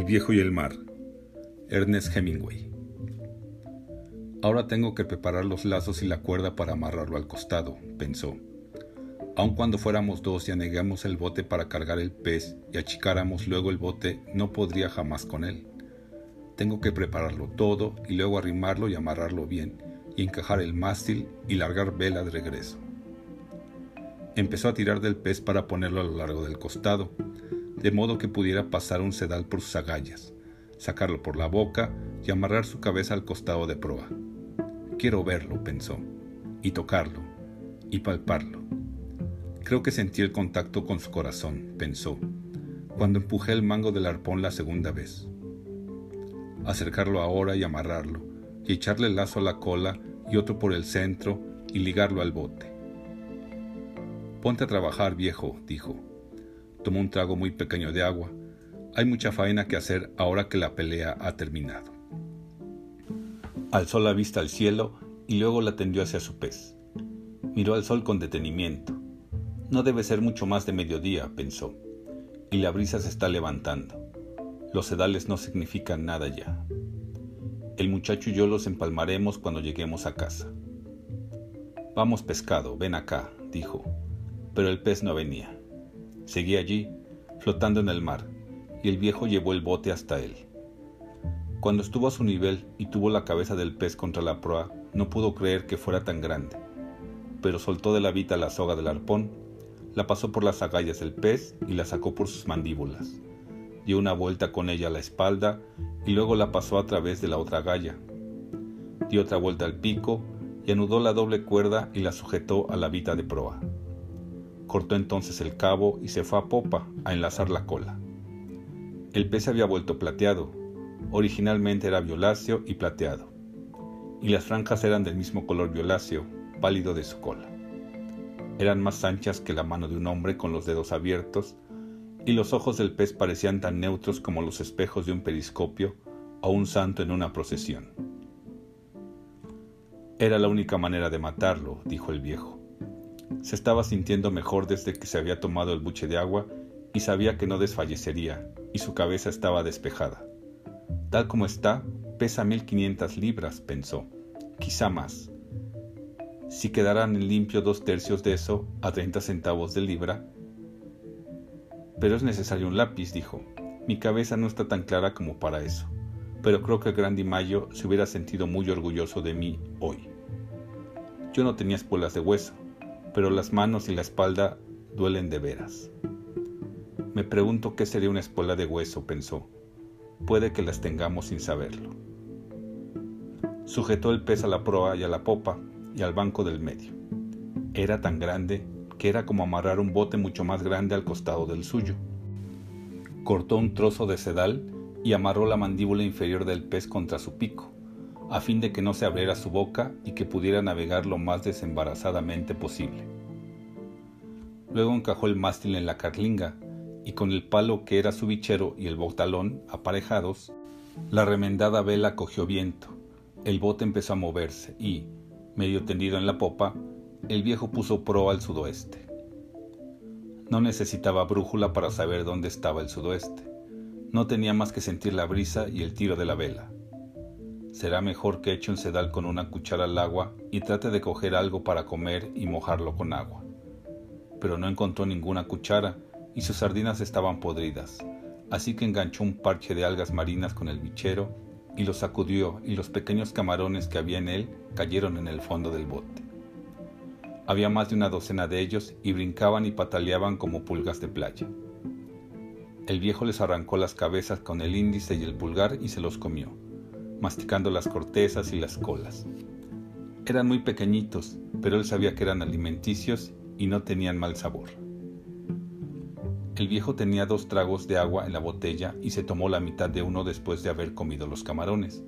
El viejo y el mar. Ernest Hemingway. Ahora tengo que preparar los lazos y la cuerda para amarrarlo al costado, pensó. Aun cuando fuéramos dos y anegamos el bote para cargar el pez y achicáramos luego el bote, no podría jamás con él. Tengo que prepararlo todo y luego arrimarlo y amarrarlo bien, y encajar el mástil y largar vela de regreso. Empezó a tirar del pez para ponerlo a lo largo del costado, de modo que pudiera pasar un sedal por sus agallas, sacarlo por la boca y amarrar su cabeza al costado de proa. Quiero verlo, pensó, y tocarlo, y palparlo. Creo que sentí el contacto con su corazón, pensó, cuando empujé el mango del arpón la segunda vez. Acercarlo ahora y amarrarlo, y echarle el lazo a la cola y otro por el centro y ligarlo al bote. Ponte a trabajar, viejo, dijo Tomó un trago muy pequeño de agua. Hay mucha faena que hacer ahora que la pelea ha terminado. Alzó la vista al cielo y luego la tendió hacia su pez. Miró al sol con detenimiento. No debe ser mucho más de mediodía, pensó, y la brisa se está levantando. Los sedales no significan nada ya. El muchacho y yo los empalmaremos cuando lleguemos a casa. Vamos pescado, ven acá, dijo, pero el pez no venía. Seguía allí, flotando en el mar, y el viejo llevó el bote hasta él. Cuando estuvo a su nivel y tuvo la cabeza del pez contra la proa, no pudo creer que fuera tan grande, pero soltó de la vita la soga del arpón, la pasó por las agallas del pez y la sacó por sus mandíbulas. Dio una vuelta con ella a la espalda y luego la pasó a través de la otra agalla. Dio otra vuelta al pico y anudó la doble cuerda y la sujetó a la vita de proa. Cortó entonces el cabo y se fue a popa a enlazar la cola. El pez había vuelto plateado. Originalmente era violáceo y plateado. Y las franjas eran del mismo color violáceo, pálido de su cola. Eran más anchas que la mano de un hombre con los dedos abiertos, y los ojos del pez parecían tan neutros como los espejos de un periscopio o un santo en una procesión. Era la única manera de matarlo, dijo el viejo. Se estaba sintiendo mejor desde que se había tomado el buche de agua y sabía que no desfallecería, y su cabeza estaba despejada. Tal como está, pesa 1500 libras, pensó, quizá más. Si quedaran en limpio dos tercios de eso a 30 centavos de libra. Pero es necesario un lápiz, dijo. Mi cabeza no está tan clara como para eso, pero creo que Grandi Mayo se hubiera sentido muy orgulloso de mí hoy. Yo no tenía espuelas de hueso, pero las manos y la espalda duelen de veras. Me pregunto qué sería una espuela de hueso, pensó. Puede que las tengamos sin saberlo. Sujetó el pez a la proa y a la popa y al banco del medio. Era tan grande que era como amarrar un bote mucho más grande al costado del suyo. Cortó un trozo de sedal y amarró la mandíbula inferior del pez contra su pico a fin de que no se abriera su boca y que pudiera navegar lo más desembarazadamente posible. Luego encajó el mástil en la carlinga y con el palo que era su bichero y el botalón aparejados, la remendada vela cogió viento, el bote empezó a moverse y, medio tendido en la popa, el viejo puso proa al sudoeste. No necesitaba brújula para saber dónde estaba el sudoeste. No tenía más que sentir la brisa y el tiro de la vela será mejor que eche un sedal con una cuchara al agua y trate de coger algo para comer y mojarlo con agua. Pero no encontró ninguna cuchara y sus sardinas estaban podridas, así que enganchó un parche de algas marinas con el bichero y lo sacudió y los pequeños camarones que había en él cayeron en el fondo del bote. Había más de una docena de ellos y brincaban y pataleaban como pulgas de playa. El viejo les arrancó las cabezas con el índice y el pulgar y se los comió masticando las cortezas y las colas. Eran muy pequeñitos, pero él sabía que eran alimenticios y no tenían mal sabor. El viejo tenía dos tragos de agua en la botella y se tomó la mitad de uno después de haber comido los camarones.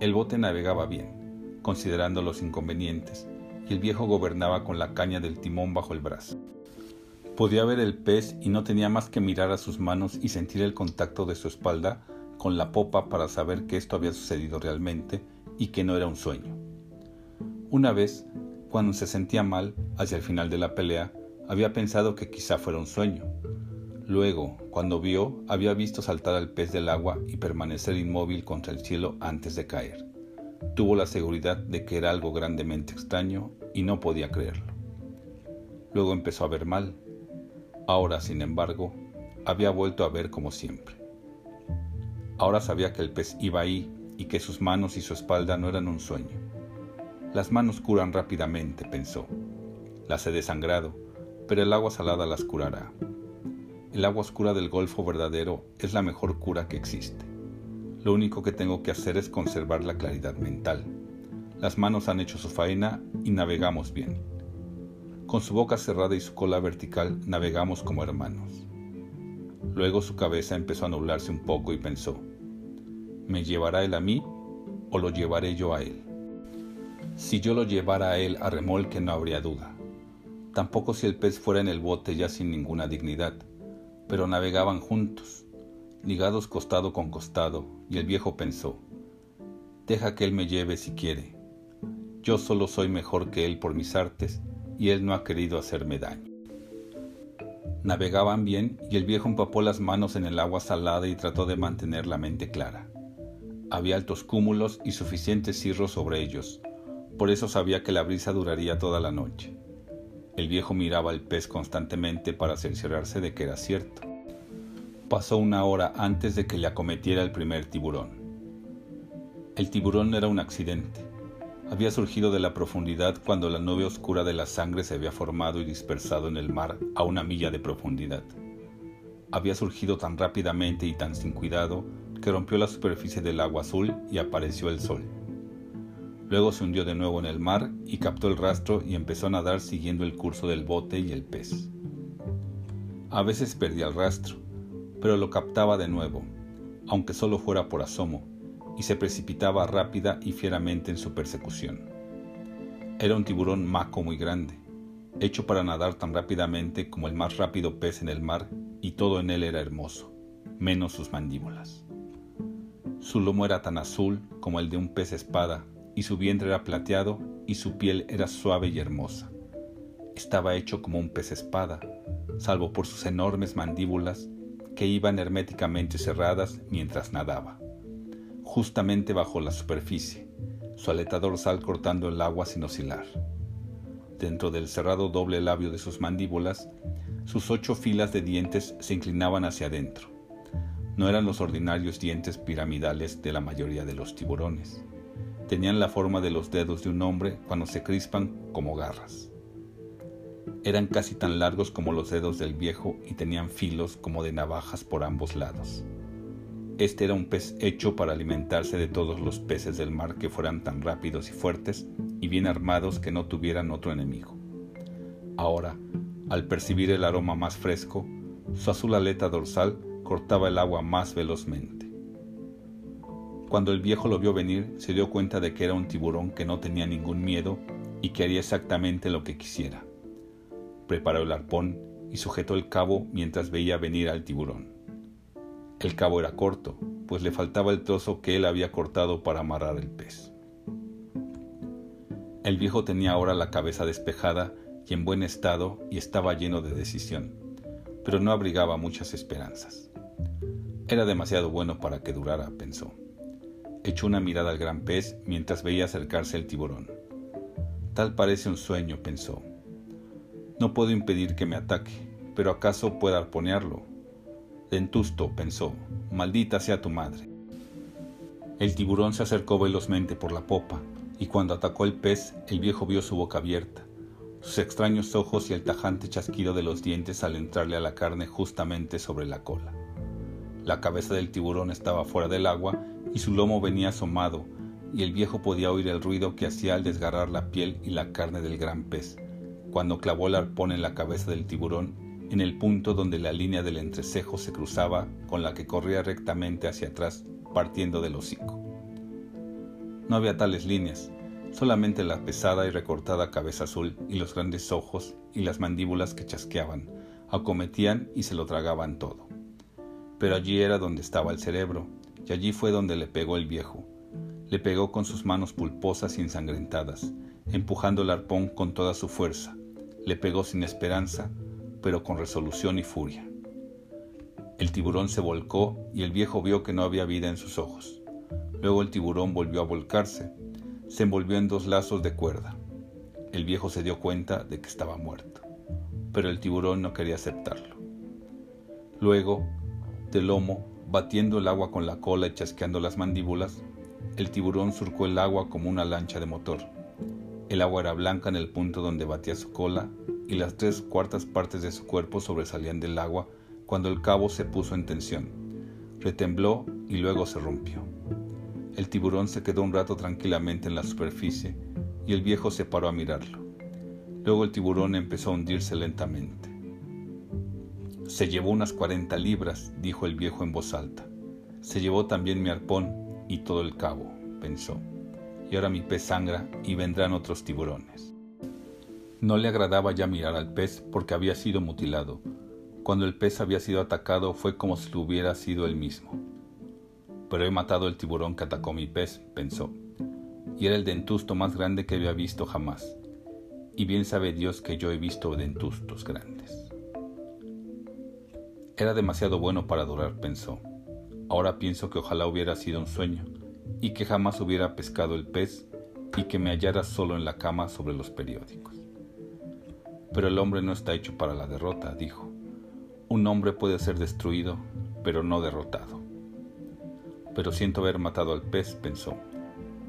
El bote navegaba bien, considerando los inconvenientes, y el viejo gobernaba con la caña del timón bajo el brazo. Podía ver el pez y no tenía más que mirar a sus manos y sentir el contacto de su espalda con la popa para saber que esto había sucedido realmente y que no era un sueño. Una vez, cuando se sentía mal, hacia el final de la pelea, había pensado que quizá fuera un sueño. Luego, cuando vio, había visto saltar al pez del agua y permanecer inmóvil contra el cielo antes de caer. Tuvo la seguridad de que era algo grandemente extraño y no podía creerlo. Luego empezó a ver mal. Ahora, sin embargo, había vuelto a ver como siempre. Ahora sabía que el pez iba ahí y que sus manos y su espalda no eran un sueño. Las manos curan rápidamente, pensó. Las he desangrado, pero el agua salada las curará. El agua oscura del Golfo verdadero es la mejor cura que existe. Lo único que tengo que hacer es conservar la claridad mental. Las manos han hecho su faena y navegamos bien. Con su boca cerrada y su cola vertical navegamos como hermanos. Luego su cabeza empezó a nublarse un poco y pensó, ¿me llevará él a mí o lo llevaré yo a él? Si yo lo llevara a él a remolque no habría duda. Tampoco si el pez fuera en el bote ya sin ninguna dignidad, pero navegaban juntos, ligados costado con costado, y el viejo pensó, deja que él me lleve si quiere. Yo solo soy mejor que él por mis artes, y él no ha querido hacerme daño. Navegaban bien y el viejo empapó las manos en el agua salada y trató de mantener la mente clara. Había altos cúmulos y suficientes cirros sobre ellos, por eso sabía que la brisa duraría toda la noche. El viejo miraba al pez constantemente para cerciorarse de que era cierto. Pasó una hora antes de que le acometiera el primer tiburón. El tiburón era un accidente había surgido de la profundidad cuando la nube oscura de la sangre se había formado y dispersado en el mar a una milla de profundidad. Había surgido tan rápidamente y tan sin cuidado que rompió la superficie del agua azul y apareció el sol. Luego se hundió de nuevo en el mar y captó el rastro y empezó a nadar siguiendo el curso del bote y el pez. A veces perdía el rastro, pero lo captaba de nuevo, aunque solo fuera por asomo, y se precipitaba rápida y fieramente en su persecución. Era un tiburón maco muy grande, hecho para nadar tan rápidamente como el más rápido pez en el mar, y todo en él era hermoso, menos sus mandíbulas. Su lomo era tan azul como el de un pez espada, y su vientre era plateado, y su piel era suave y hermosa. Estaba hecho como un pez espada, salvo por sus enormes mandíbulas que iban herméticamente cerradas mientras nadaba justamente bajo la superficie, su aleta dorsal cortando el agua sin oscilar. Dentro del cerrado doble labio de sus mandíbulas, sus ocho filas de dientes se inclinaban hacia adentro. No eran los ordinarios dientes piramidales de la mayoría de los tiburones. Tenían la forma de los dedos de un hombre cuando se crispan como garras. Eran casi tan largos como los dedos del viejo y tenían filos como de navajas por ambos lados. Este era un pez hecho para alimentarse de todos los peces del mar que fueran tan rápidos y fuertes y bien armados que no tuvieran otro enemigo. Ahora, al percibir el aroma más fresco, su azul aleta dorsal cortaba el agua más velozmente. Cuando el viejo lo vio venir, se dio cuenta de que era un tiburón que no tenía ningún miedo y que haría exactamente lo que quisiera. Preparó el arpón y sujetó el cabo mientras veía venir al tiburón. El cabo era corto, pues le faltaba el trozo que él había cortado para amarrar el pez. El viejo tenía ahora la cabeza despejada y en buen estado y estaba lleno de decisión, pero no abrigaba muchas esperanzas. Era demasiado bueno para que durara, pensó. Echó una mirada al gran pez mientras veía acercarse el tiburón. Tal parece un sueño, pensó. No puedo impedir que me ataque, pero acaso pueda arponearlo Dentusto pensó, maldita sea tu madre. El tiburón se acercó velozmente por la popa, y cuando atacó el pez, el viejo vio su boca abierta, sus extraños ojos y el tajante chasquido de los dientes al entrarle a la carne justamente sobre la cola. La cabeza del tiburón estaba fuera del agua y su lomo venía asomado, y el viejo podía oír el ruido que hacía al desgarrar la piel y la carne del gran pez, cuando clavó el arpón en la cabeza del tiburón en el punto donde la línea del entrecejo se cruzaba con la que corría rectamente hacia atrás, partiendo del hocico. No había tales líneas, solamente la pesada y recortada cabeza azul y los grandes ojos y las mandíbulas que chasqueaban, acometían y se lo tragaban todo. Pero allí era donde estaba el cerebro, y allí fue donde le pegó el viejo. Le pegó con sus manos pulposas y ensangrentadas, empujando el arpón con toda su fuerza. Le pegó sin esperanza, pero con resolución y furia. El tiburón se volcó y el viejo vio que no había vida en sus ojos. Luego el tiburón volvió a volcarse. Se envolvió en dos lazos de cuerda. El viejo se dio cuenta de que estaba muerto, pero el tiburón no quería aceptarlo. Luego, de lomo, batiendo el agua con la cola y chasqueando las mandíbulas, el tiburón surcó el agua como una lancha de motor. El agua era blanca en el punto donde batía su cola y las tres cuartas partes de su cuerpo sobresalían del agua cuando el cabo se puso en tensión. Retembló y luego se rompió. El tiburón se quedó un rato tranquilamente en la superficie y el viejo se paró a mirarlo. Luego el tiburón empezó a hundirse lentamente. Se llevó unas cuarenta libras, dijo el viejo en voz alta. Se llevó también mi arpón y todo el cabo, pensó. Y ahora mi pez sangra y vendrán otros tiburones. No le agradaba ya mirar al pez porque había sido mutilado. Cuando el pez había sido atacado fue como si lo hubiera sido él mismo. Pero he matado el tiburón que atacó mi pez, pensó. Y era el dentusto más grande que había visto jamás. Y bien sabe Dios que yo he visto dentustos grandes. Era demasiado bueno para durar, pensó. Ahora pienso que ojalá hubiera sido un sueño y que jamás hubiera pescado el pez y que me hallara solo en la cama sobre los periódicos. Pero el hombre no está hecho para la derrota, dijo. Un hombre puede ser destruido, pero no derrotado. Pero siento haber matado al pez, pensó.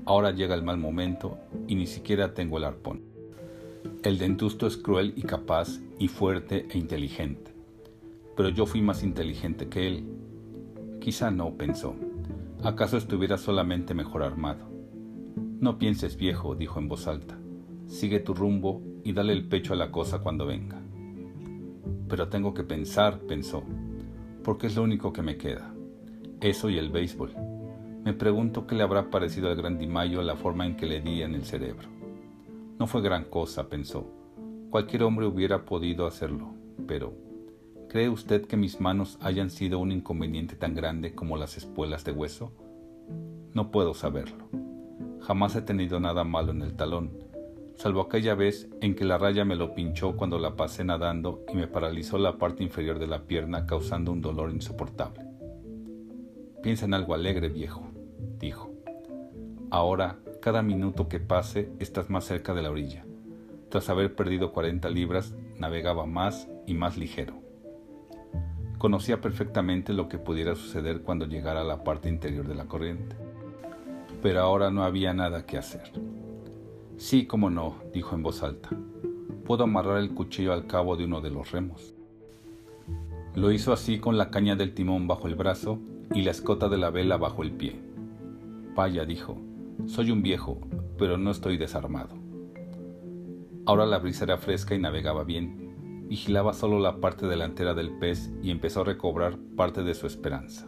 Ahora llega el mal momento y ni siquiera tengo el arpón. El dentusto es cruel y capaz y fuerte e inteligente, pero yo fui más inteligente que él Quizá no, pensó. ¿Acaso estuviera solamente mejor armado? No pienses viejo, dijo en voz alta. Sigue tu rumbo y dale el pecho a la cosa cuando venga. Pero tengo que pensar, pensó, porque es lo único que me queda. Eso y el béisbol. Me pregunto qué le habrá parecido al gran Dimayo la forma en que le di en el cerebro. No fue gran cosa, pensó. Cualquier hombre hubiera podido hacerlo, pero ¿Cree usted que mis manos hayan sido un inconveniente tan grande como las espuelas de hueso? No puedo saberlo. Jamás he tenido nada malo en el talón, salvo aquella vez en que la raya me lo pinchó cuando la pasé nadando y me paralizó la parte inferior de la pierna causando un dolor insoportable. Piensa en algo alegre, viejo, dijo. Ahora, cada minuto que pase, estás más cerca de la orilla. Tras haber perdido 40 libras, navegaba más y más ligero. Conocía perfectamente lo que pudiera suceder cuando llegara a la parte interior de la corriente. Pero ahora no había nada que hacer. Sí, como no, dijo en voz alta. Puedo amarrar el cuchillo al cabo de uno de los remos. Lo hizo así con la caña del timón bajo el brazo y la escota de la vela bajo el pie. Vaya, dijo, soy un viejo, pero no estoy desarmado. Ahora la brisa era fresca y navegaba bien, vigilaba solo la parte delantera del pez y empezó a recobrar parte de su esperanza.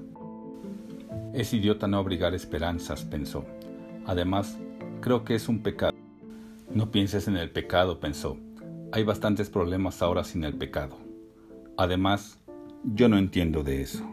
Es idiota no abrigar esperanzas, pensó. Además, creo que es un pecado. No pienses en el pecado, pensó. Hay bastantes problemas ahora sin el pecado. Además, yo no entiendo de eso.